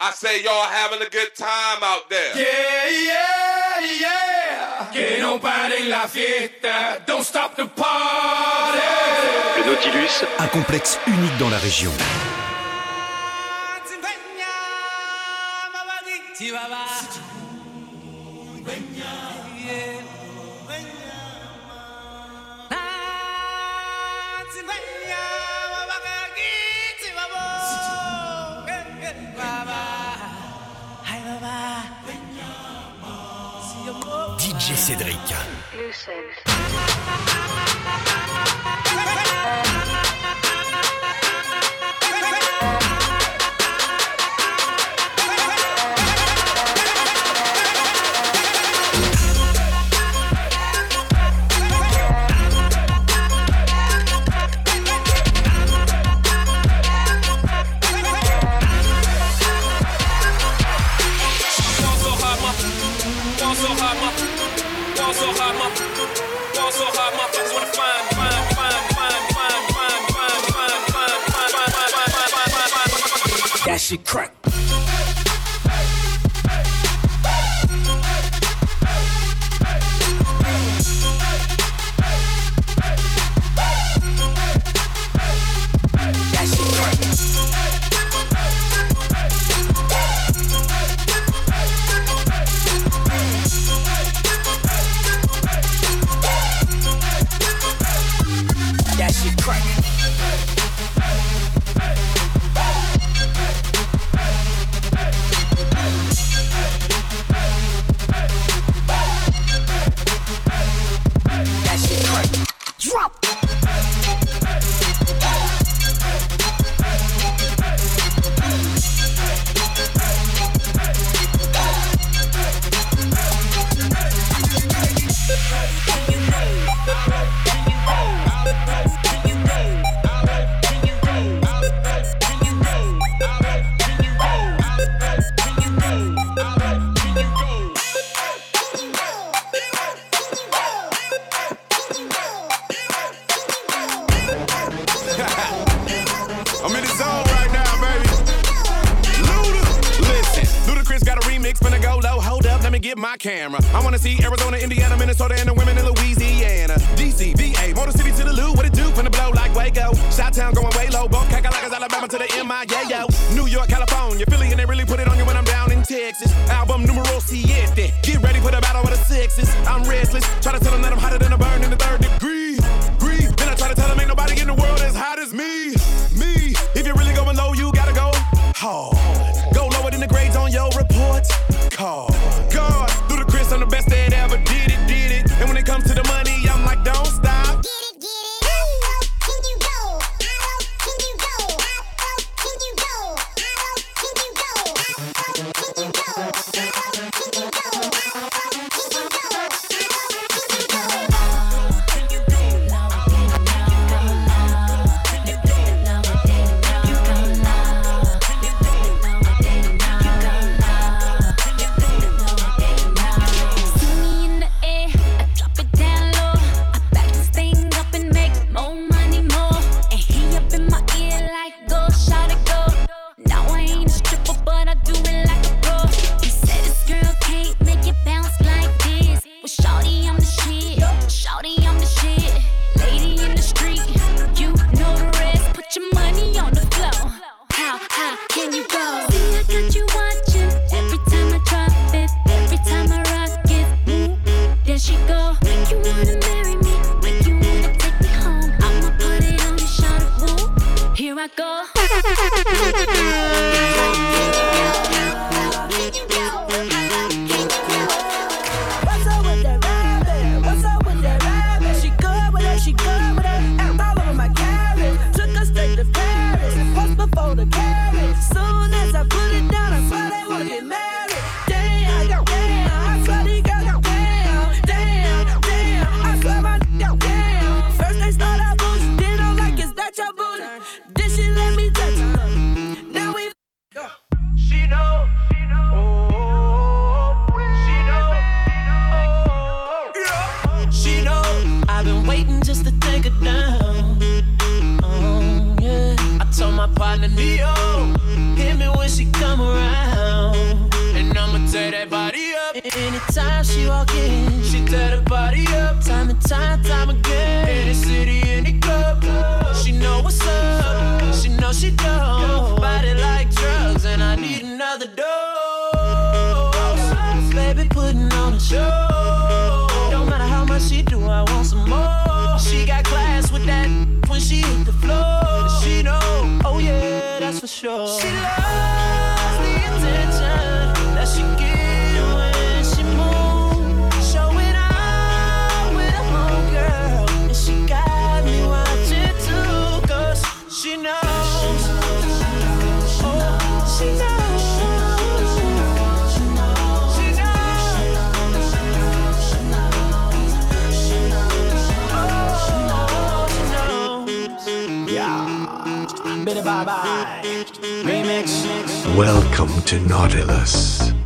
I say y'all having a good time out there. Yeah, yeah, yeah. Get on party la fiesta. Don't stop the party. Le Nautilus, un complexe unique dans la région. Cédric. shit crack. won't. Get ready for the battle with the sixes. I'm restless. Try to tell them that I'm hotter than a burn in the third degree. Grief. Then I try to tell them ain't nobody in the world as hot as me. Me. If you're really going low, you gotta go hard. Oh. I go. Welcome to Nautilus.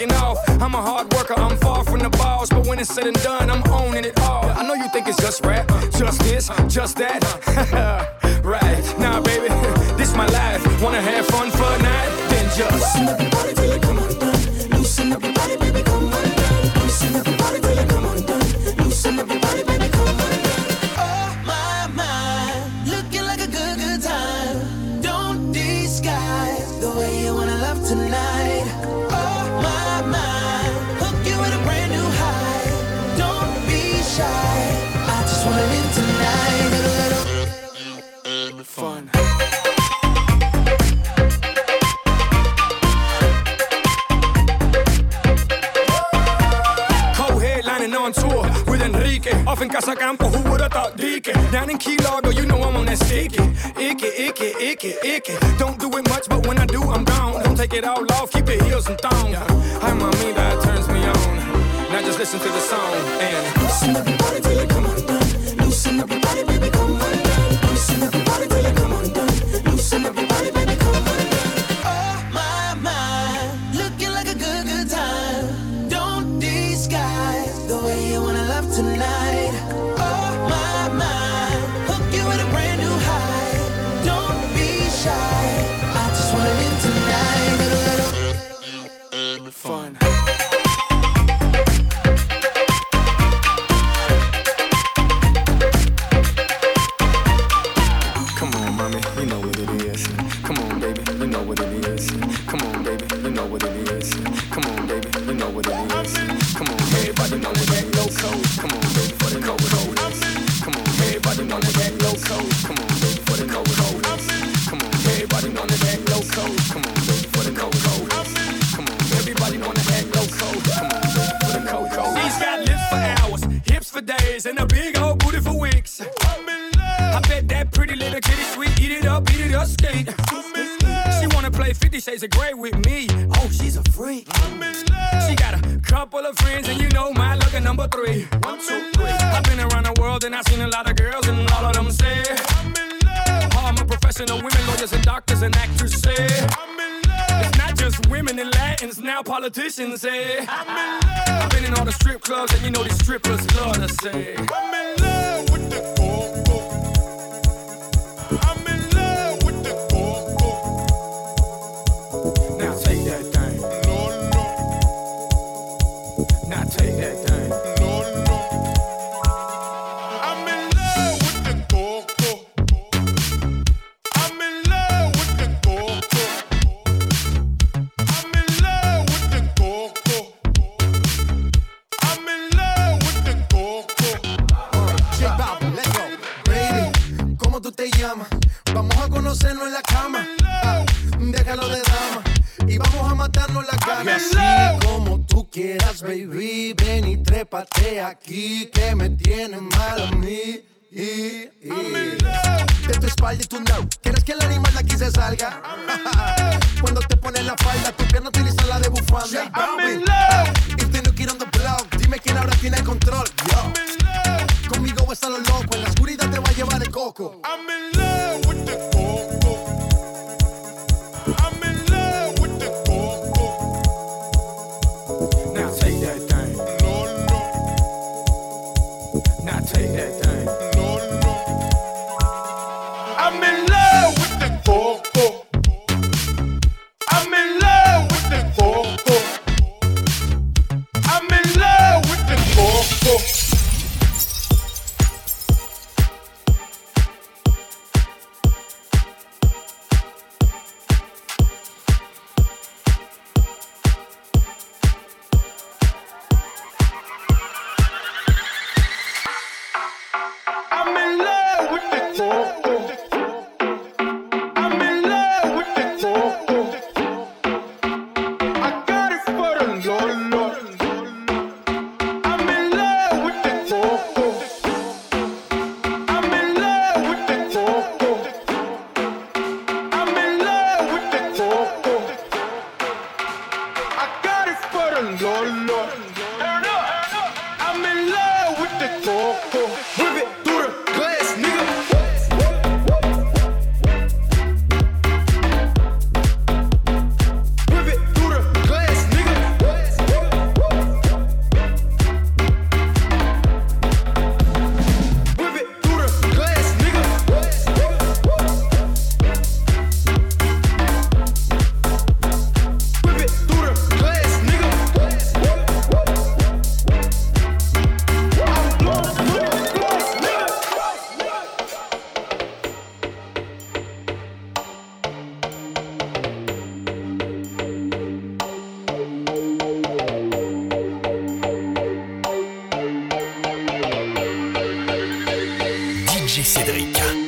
taking off. I'm a hard worker, I'm far from the boss. But when it's said and done, I'm owning it all. I know you think it's just rap, just this, just that. right, nah, baby, this my life. Wanna have fun for a night? Then just. Cédric.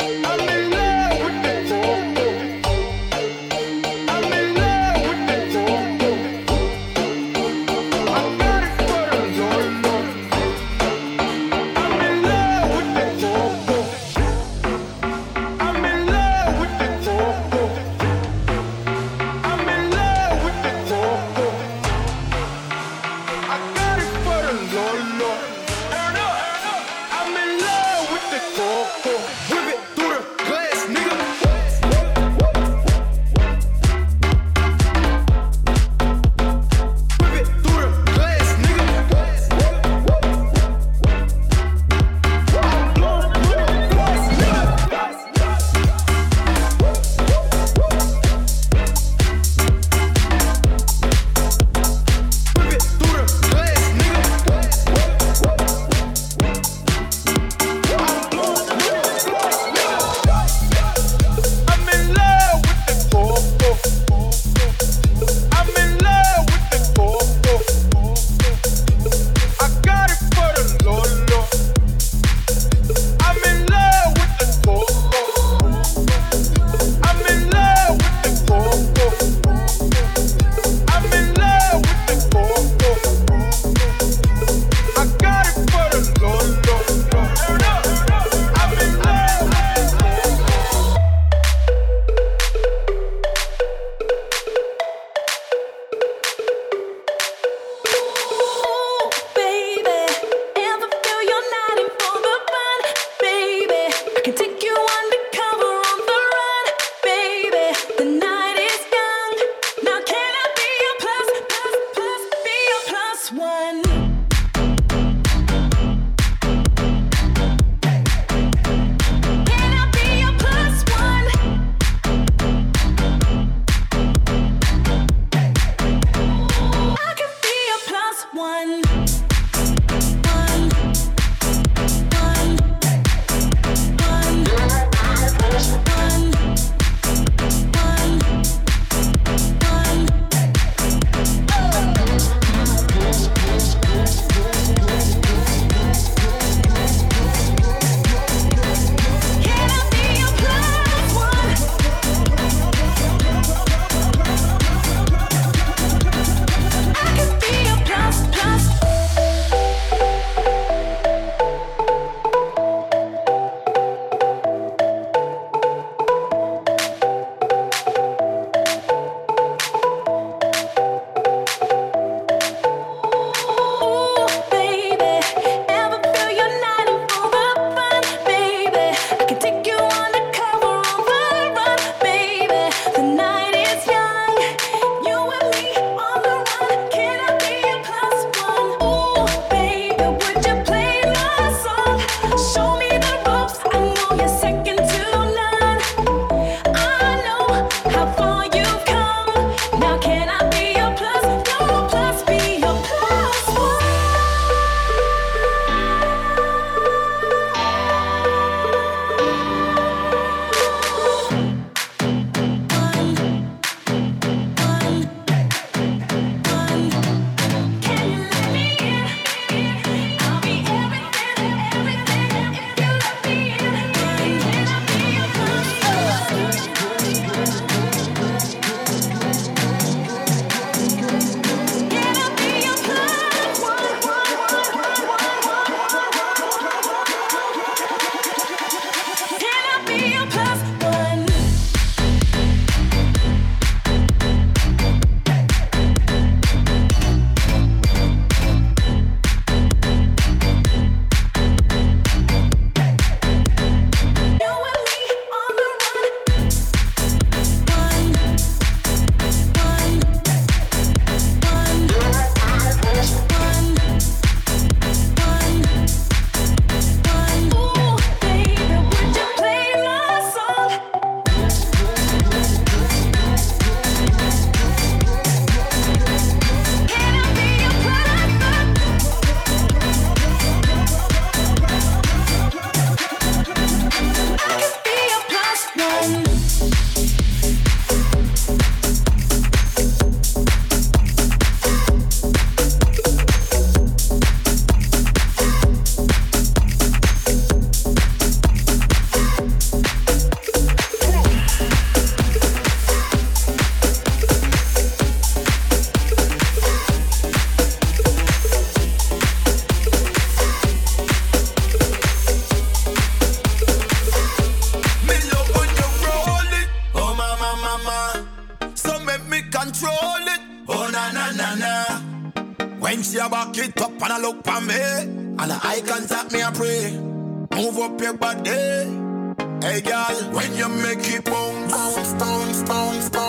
keep on, stone, stone, stone.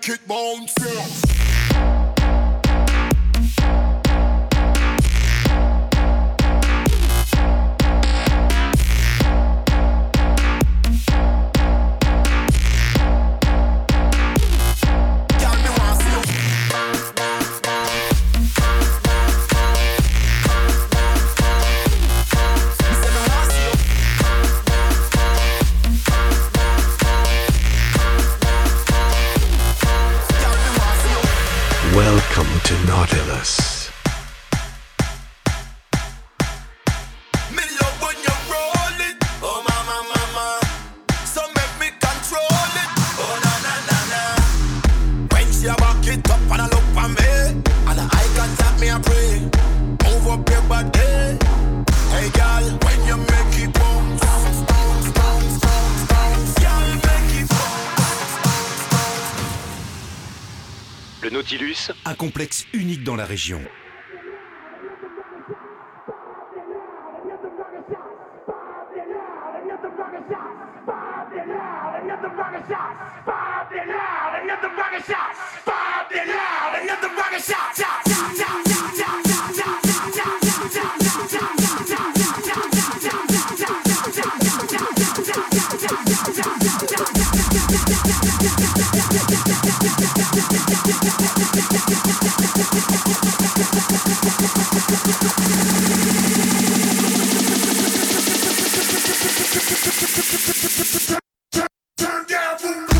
kick bones. Un complexe unique dans la région. Turn down the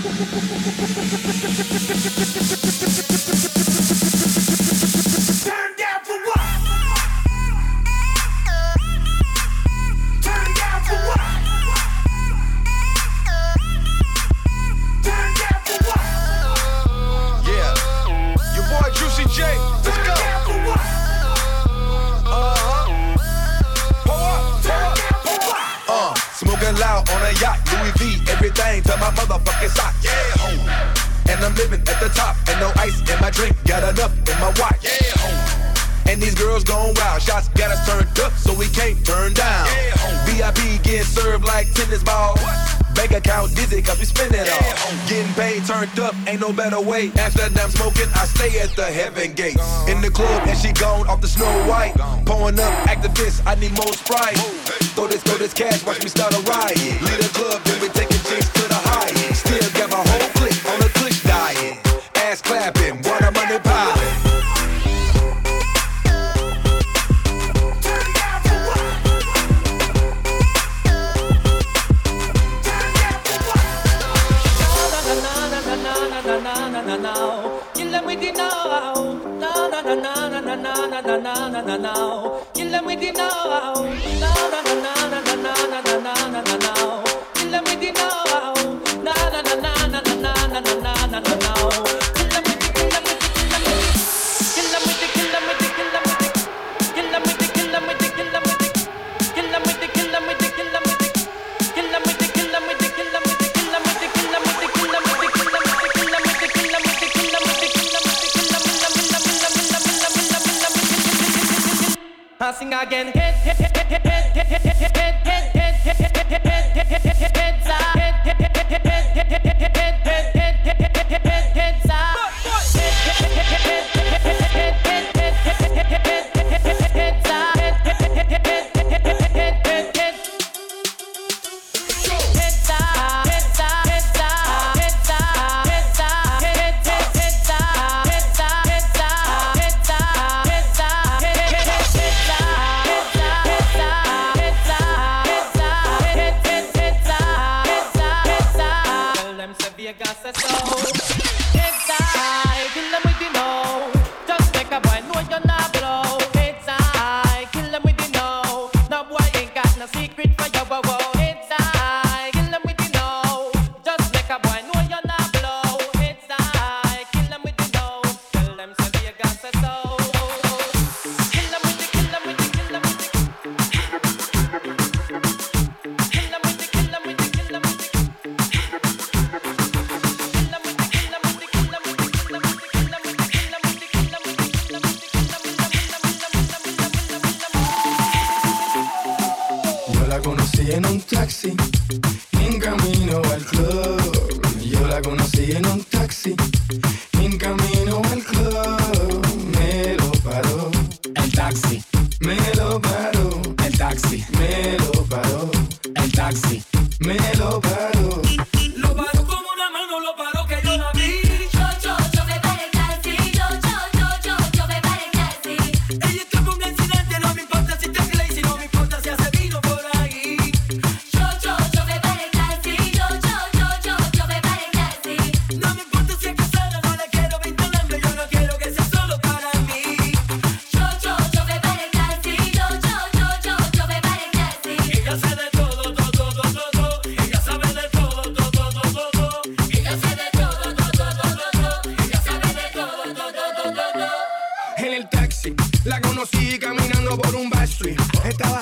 turned up, ain't no better way. After that I'm smoking, I stay at the heaven gate. In the club, and she gone off the Snow White. Pouring up, activist, I need more Sprite. Throw this, throw this cash, watch me start a riot. Lead the club, then we take na na na. Kill them with the now. Na na na na na na na.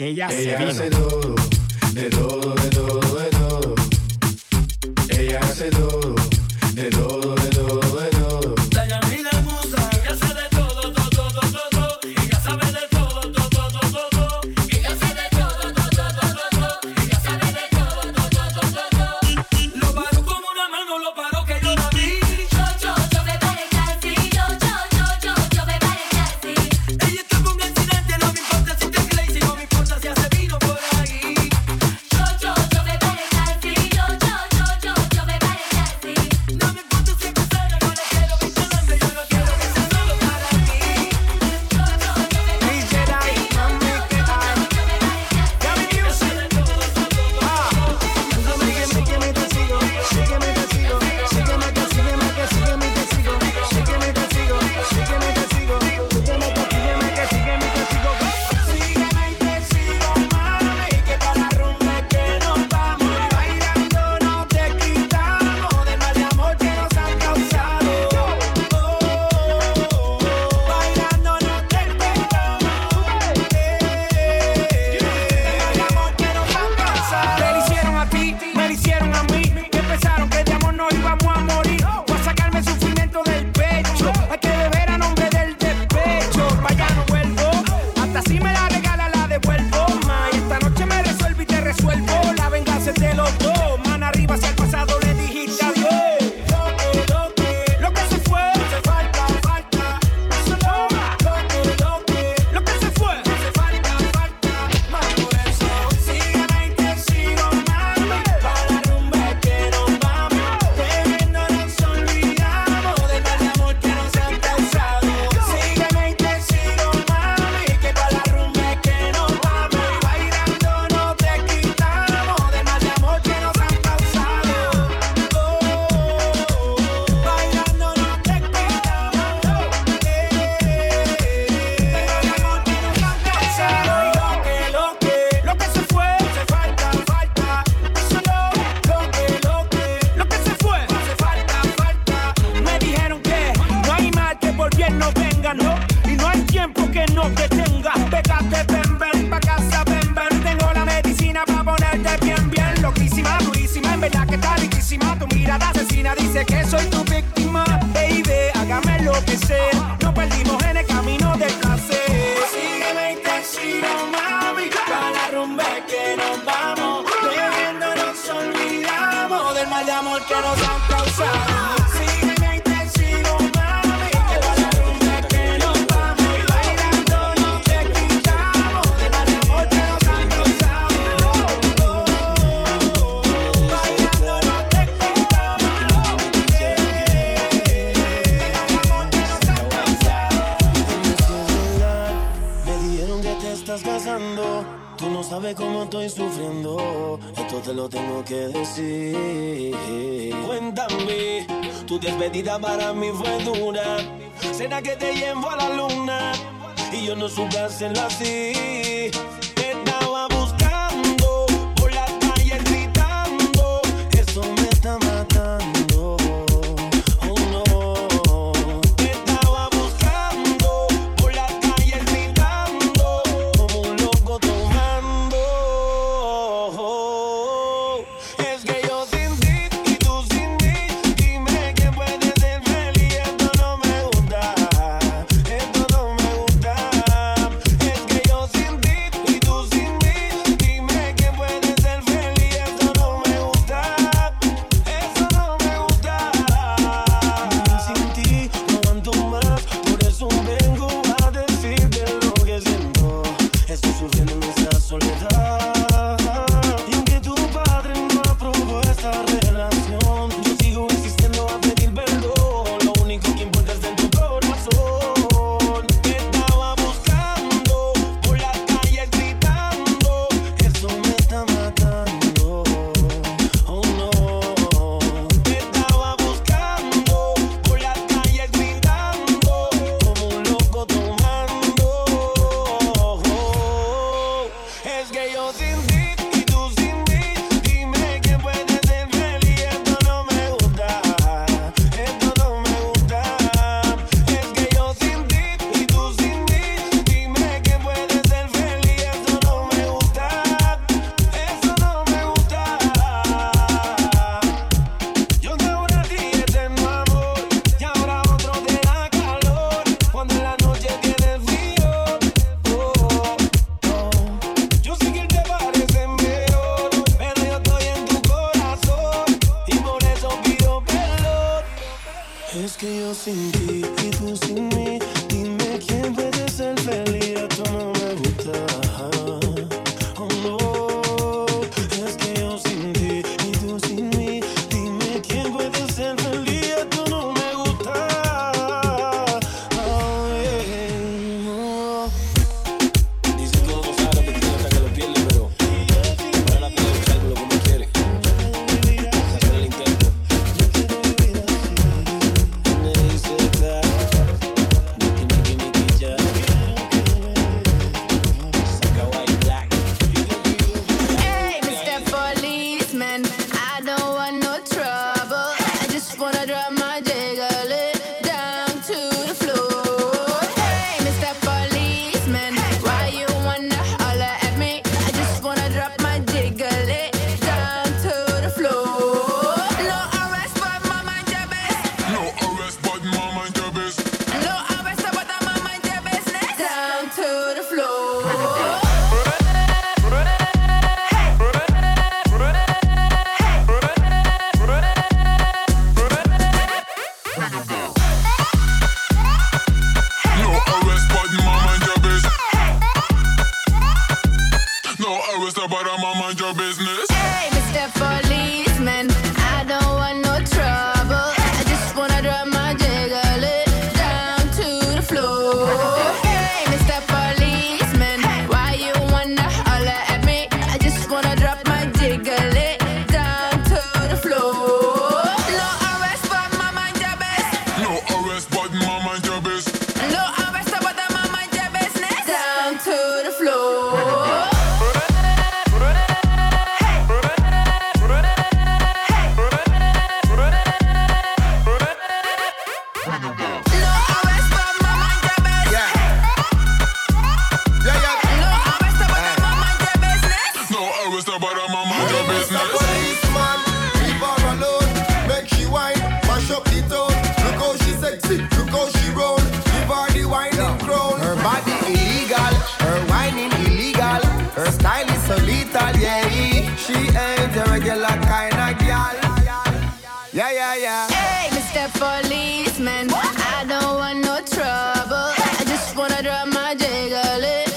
Que ella, ella se vino. Hace todo, de todo, de todo, de todo ella hace todo, Que soy tu víctima, baby, hágame lo que sea. No perdimos en el camino del placer. Sígueme y te sigo, mami, para la rumba que nos vamos. Bebiendo nos olvidamos del mal de amor que nos han causado. Cuéntame, tu despedida para mí fue dura. Será que te llevo a la luna y yo no supe hacerlo así. business. luna, llegale.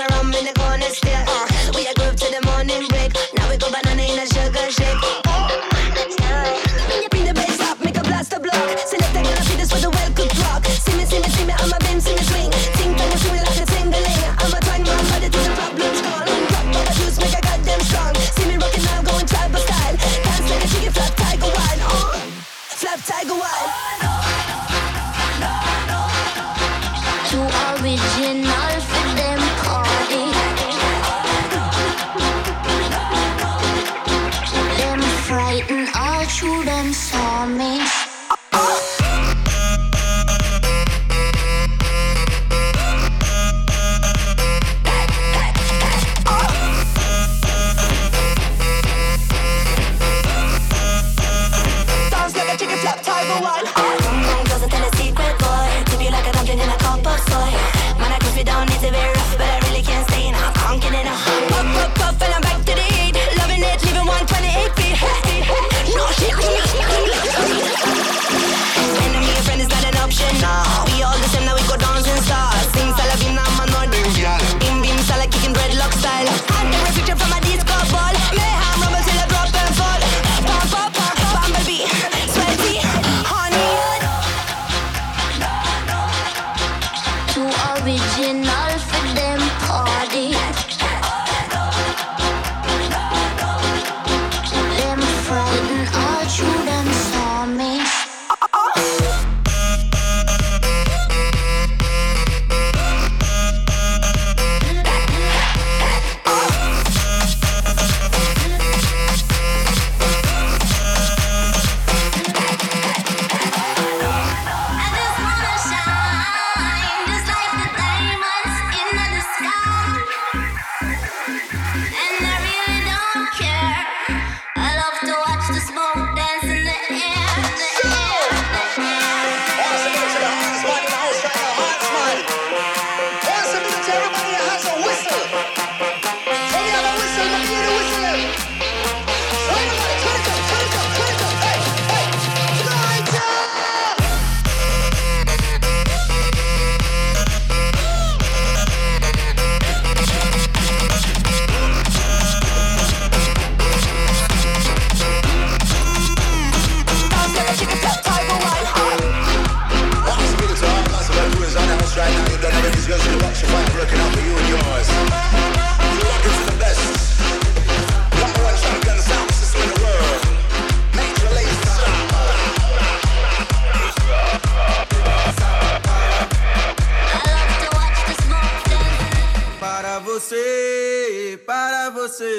around me, the corner still.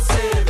você,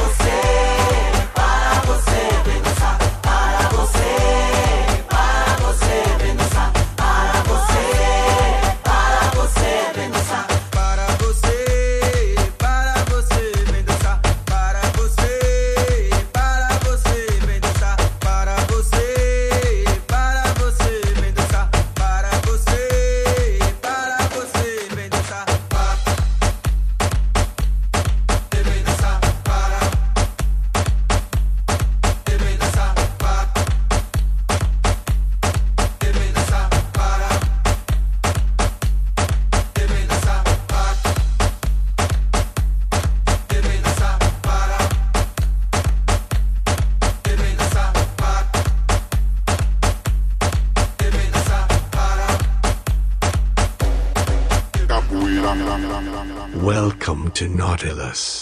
para você, para você bençã, para você, para você bençã, para você, para você bençã. To Nautilus.